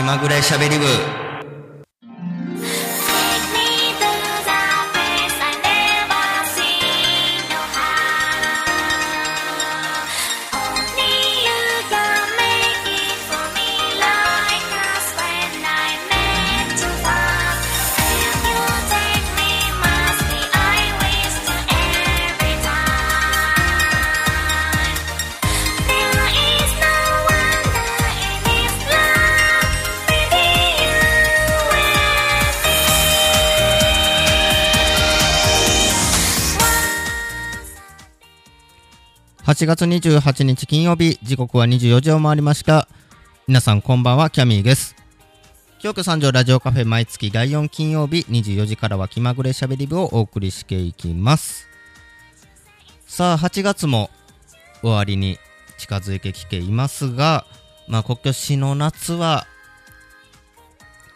気まぐれしゃべり部。8月28日金曜日時刻は24時を回りました。皆さんこんばんはキャミーです。京都三条ラジオカフェ毎月第4金曜日24時からは気まぐれしゃべり部をお送りしていきます。さあ8月も終わりに近づいてきていますがまあ今年の夏は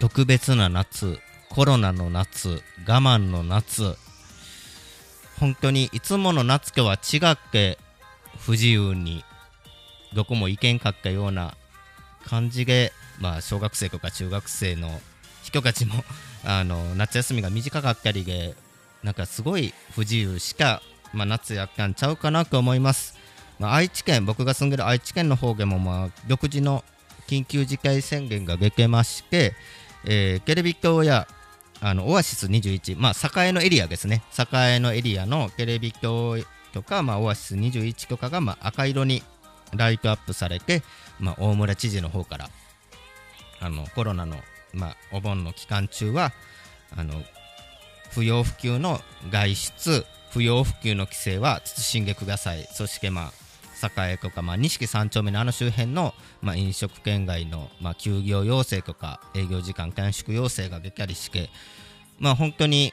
特別な夏コロナの夏我慢の夏。本当にいつもの夏とは違って不自由にどこも行けんかったような感じで、まあ、小学生とか中学生の人たちも あの夏休みが短かったりでなんかすごい不自由しか、まあ、夏やったんちゃうかなと思います、まあ、愛知県僕が住んでる愛知県の方でも、まあ、独自の緊急事態宣言が出てまして、えーテレビ塔やあのオアシス21、まあ、栄のエリアですね、栄のエリアのテレビ塔とか、まあ、オアシス21とかが、まあ、赤色にライトアップされて、まあ、大村知事の方からあのコロナの、まあ、お盆の期間中はあの不要不急の外出、不要不急の規制は慎んでください、そして、まあ、栄とか、まあ、錦三丁目のあの周辺の、まあ、飲食圏外の、まあ、休業要請とか営業時間短縮要請が出たりして、まあ、本当に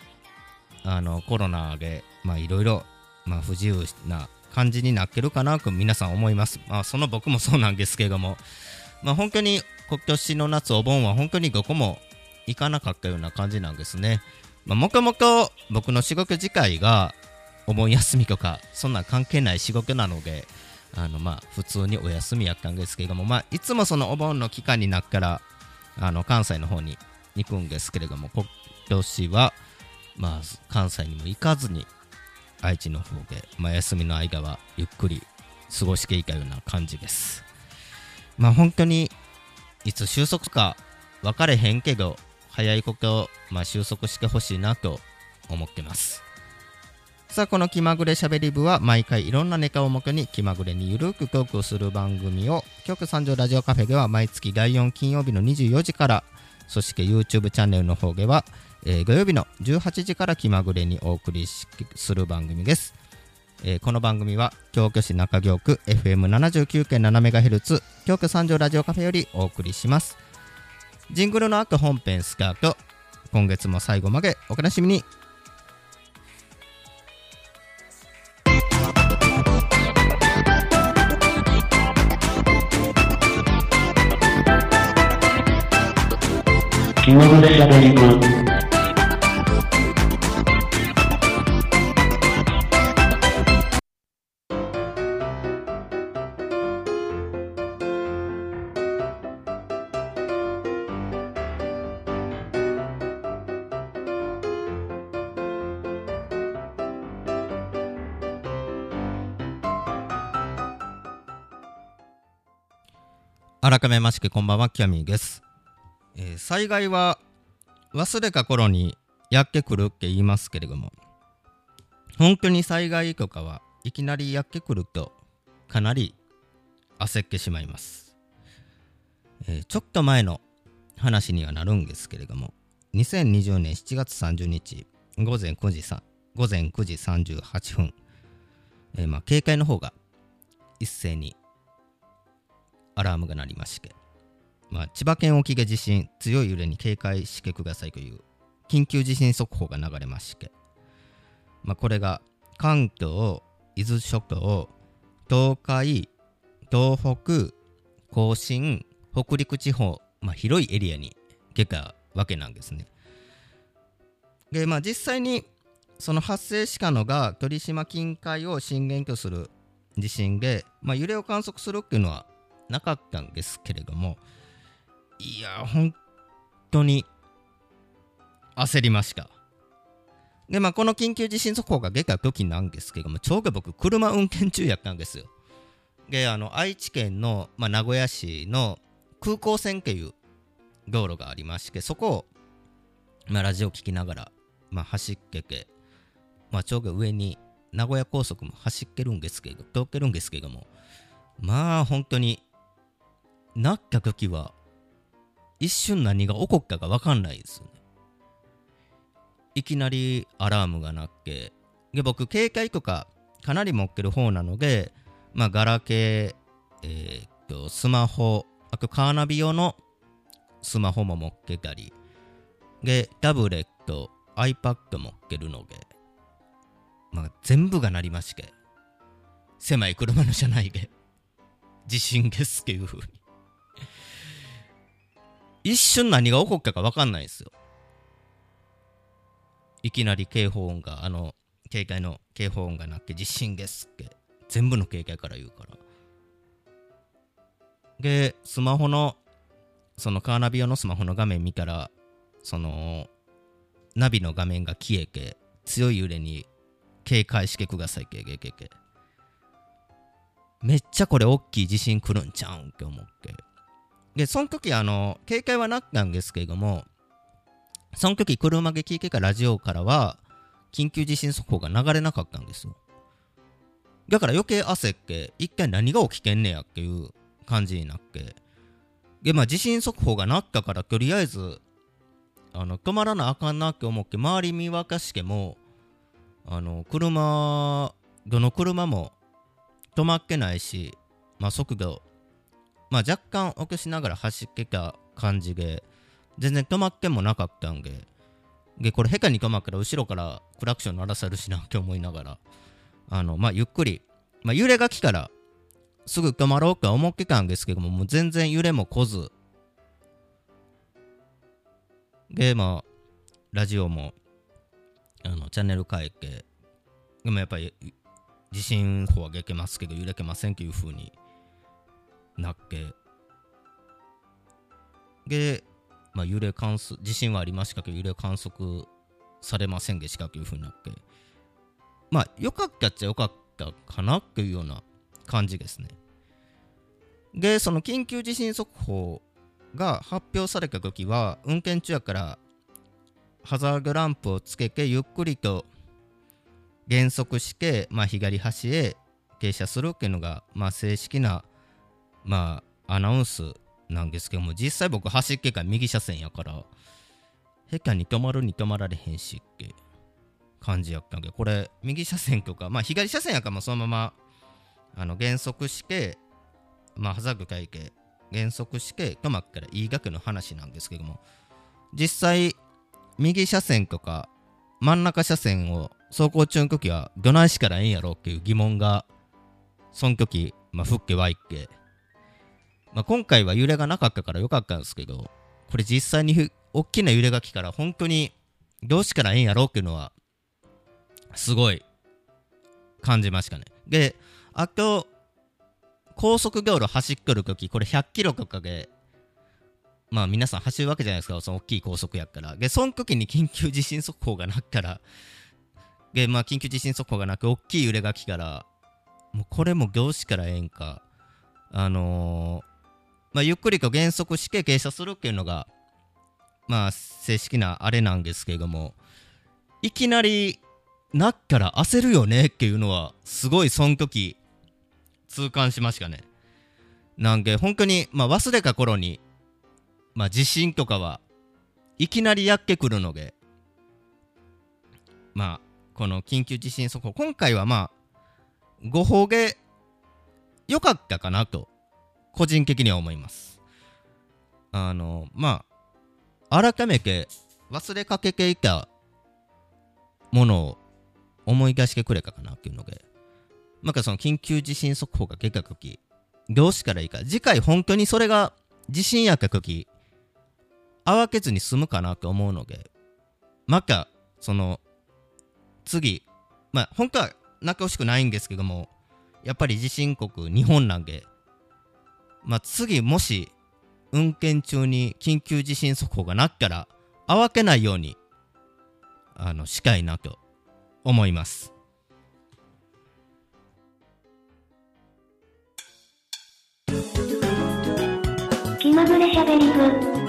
あのコロナでいろいろまあ不自由な感じになってるかなと皆さん思います。まあ、その僕もそうなんですけれども、まあ、本当に今年の夏お盆は本当にどこも行かなかったような感じなんですね。まあ、もともと僕の仕事自体がお盆休みとかそんな関係ない仕事なので、あのまあ普通にお休みやったんですけれども、まあ、いつもそのお盆の期間になったらあの関西の方に行くんですけれども今年は、まあ、関西にも行かずに愛知の方で、まあ、休みの間はゆっくり過ごしていたような感じです。まあ本当にいつ収束か分かれへんけど早いこと、まあ、収束してほしいなと思ってます。さあこの気まぐれしゃべり部は毎回いろんなネタをもとに気まぐれにゆるくトークをする番組を局三条ラジオカフェでは毎月第4金曜日の24時からそして YouTube チャンネルの方では、えー土曜日の18時から気まぐれにお送りしする番組です、えーこの番組は京都市中京区 FM79.7MHz 京都三条ラジオカフェよりお送りします。ジングルの後本編スタート今月も最後までお楽しみに。気まぐれしゃべり部改めましてこんばんはキャミーです、えー災害は忘れた頃にやってくるって言いますけれども本当に災害とかはいきなりやってくるとかなり焦ってしまいます、えーちょっと前の話にはなるんですけれども2020年7月30日午前9時さ午前9時38分、えーまあ、警戒の方が一斉にアラームが鳴りまして、まあ、千葉県沖で地震強い揺れに警戒してくださいという緊急地震速報が流れまして、まあ、これが関東伊豆諸島東海東北甲信北陸地方、まあ、広いエリアに出たわけなんですね。でまあ実際にその発生したのが鳥島近海を震源とする地震で、まあ、揺れを観測するっていうのはなかったんですけれどもいや本当に焦りました。でまあこの緊急地震速報が出た時なんですけどもちょうど僕車運転中やったんですよ。であの愛知県の、まあ、名古屋市の空港線っていう道路がありましてそこを、まあ、ラジオ聞きながら、まあ、走ってて、まあ、ちょうど上に名古屋高速も走ってるんですけど通ってるんですけどもまあ本当になった時は一瞬何が起こったか分かんないですよね。いきなりアラームが鳴ってで僕携帯とかかなり持ってる方なのでまあガラケー、えーっとスマホあとカーナビ用のスマホも持ってたりでタブレット iPad 持ってるのでまあ全部が鳴りまして狭い車の車内で地震ですっていう風に。一瞬何が起こったか分かんないですよ。いきなり警報音があの警戒の警報音が鳴って地震ですって全部の警戒から言うから。でスマホのそのカーナビ用のスマホの画面見たらそのナビの画面が消えて強い揺れに警戒してくださいけけけけめっちゃこれ大きい地震来るんちゃうんって思って。でその時あの警戒はなったんですけれどもその時車で聞いてたラジオからは緊急地震速報が流れなかったんですよ。だから余計焦って一体何が起きてんねやっていう感じになって。でまあ地震速報が鳴ったからとりあえずあの止まらなあかんなって思って周り見渡してもあの車どの車も止まってないし、まあ、速度、まあ、若干落としながら走ってた感じで全然止まってもなかったんででこれ下手に止まったら後ろからクラクション鳴らさるしなって思いながらあのまあゆっくり、まあ、揺れが来たらすぐ止まろうとは思ってたんですけどももう全然揺れも来ず。でまあラジオもあのチャンネル変えてでもやっぱり地震報はげけますけど揺れけませんっていう風になってで、まあ、揺れ観測地震はありましたけど揺れ観測されませんでしたという風になってまあよかったっちゃよかったかなっていうような感じですね。でその緊急地震速報が発表された時は運転中やからハザードランプをつけてゆっくりと減速して、まあ、左端へ停車するっていうのが、まあ、正式な、まあ、アナウンスなんですけども実際僕走ってか右車線やから下手に止まるに止まられへんしって感じやったんでこれ右車線とか、まあ、左車線やからもそのままあの減速して、まあ、ハザード会計減速して止まったらいいだけの話なんですけども実際右車線とか真ん中車線を走行中の時はどないしからええんやろっていう疑問がその時、まあ、ふっけわいっけ、まあ、今回は揺れがなかったからよかったんですけどこれ実際に大きな揺れが来たら本当にどうしからええんやろうっていうのはすごい感じましたね。であと高速道路走っとる時これ100キロとかでまあ皆さん走るわけじゃないですか、その大きい高速やったら。で、その時に緊急地震速報がなったら、で、まあ緊急地震速報がなく、大きい揺れが来たら、もうこれも業種からええんか、あのーまあゆっくりと減速して停車するっていうのが、まあ正式なあれなんですけれども、いきなりなったら焦るよねっていうのは、すごいその時、痛感しましたね。なんで、本当に、まあ忘れた頃に、まあ、地震とかはいきなりやってくるので、まあ、この緊急地震速報、今回はまあ、誤報で良かったかなと、個人的には思います。あの、まあ、改めて忘れかけていたものを思い出してくれたかなっていうので、なんかその緊急地震速報が出た時どうしたらいいか、次回本当にそれが地震やった時慌てずに済むかなと思うので、また、その、次、まあ、本当は泣かほしくないんですけども、やっぱり地震国、日本なんで、まあ、次、もし、運転中に緊急地震速報がなったら慌てないようにあのしたいなと思います。気まぐれしゃべり部。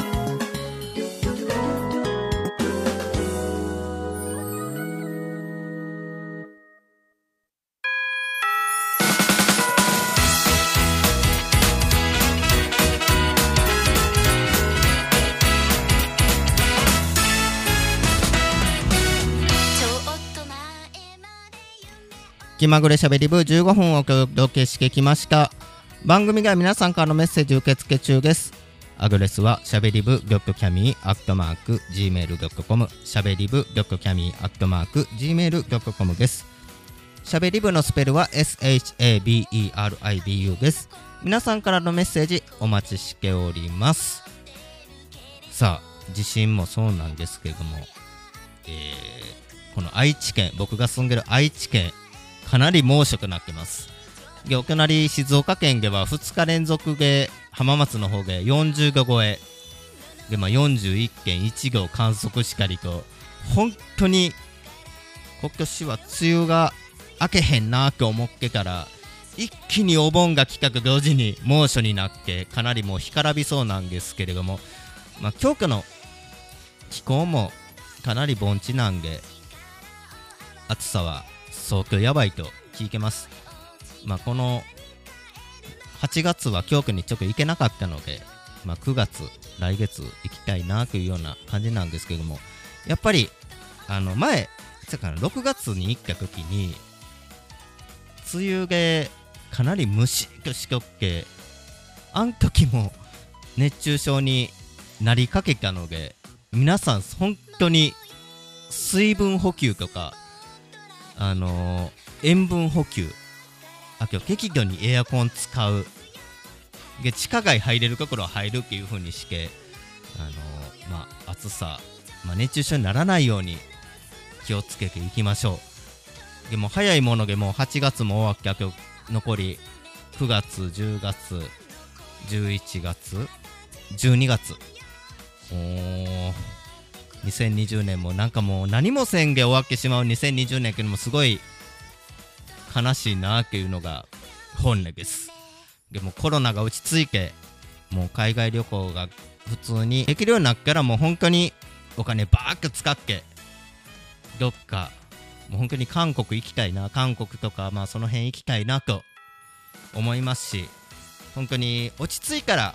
気まぐれしゃべり部15分をお届けしてきました。番組では皆さんからのメッセージ受付中です。アドレスはしゃべり部ドットキャミーアットマーク Gmail.com しゃべり部ドットキャミーアットマーク Gmail.com です。しゃべり部のスペルは SHABERIBU です。皆さんからのメッセージお待ちしております。さあ地震もそうなんですけれども、えーこの愛知県僕が住んでる愛知県かなり猛暑くなってます。でお隣静岡県では2日連続で浜松の方で40度超え。で、まあ、41.1度観測したりと本当に今年は梅雨が明けへんなと思ってたら一気にお盆が来たと同時に猛暑になってかなりもう干からびそうなんですけれども、まあ、今日の気候もかなり盆地なんで暑さは相当やばいと聞いてます。まあ、この8月は京都にちょっと行けなかったので、まあ、9月、来月行きたいなというような感じなんですけども、やっぱり、あの前、だか6月に行った時に、梅雨でかなりムシッとしとって、あん時も熱中症になりかけたので、皆さん本当に水分補給とか、あのー塩分補給。あ今日適度にエアコン使う。で地下街入れるところは入るっていう風にしてあのーまあ暑さ、まあ、熱中症にならないように気をつけていきましょう。でも早いものでもう8月も終わってあと残り9月10月11月12月。おー。2020年もなんかもう何もせんで終わってしまう2020年けどもすごい悲しいなっていうのが本音です。でもコロナが落ち着いてもう海外旅行が普通にできるようになったらもう本当にお金バーッと使ってどっかもう本当に韓国行きたいな韓国とかまあその辺行きたいなと思いますし本当に落ち着いたら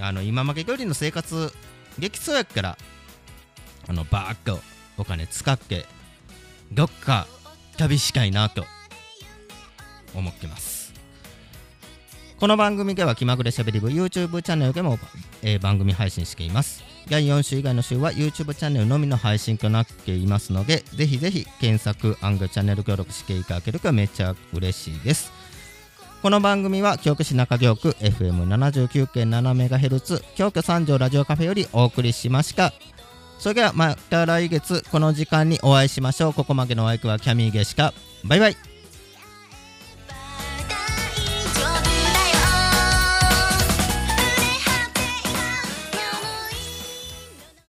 あの今まで通りの生活できそうやからあのバーッとお金使ってどっか旅したいなと思ってます。この番組では気まぐれしゃべり部 YouTube チャンネルでも、えー番組配信しています。第4週以外の週は YouTube チャンネルのみの配信となっていますのでぜひぜひ検索アングチャンネル登録していただけるとめっちゃ嬉しいです。この番組は京都市中京区 FM79.7MHz 京都三条ラジオカフェよりお送りしました。それではまた来月この時間にお会いしましょう。ここまでのお相手はキャミーゲシカ。バイバイ。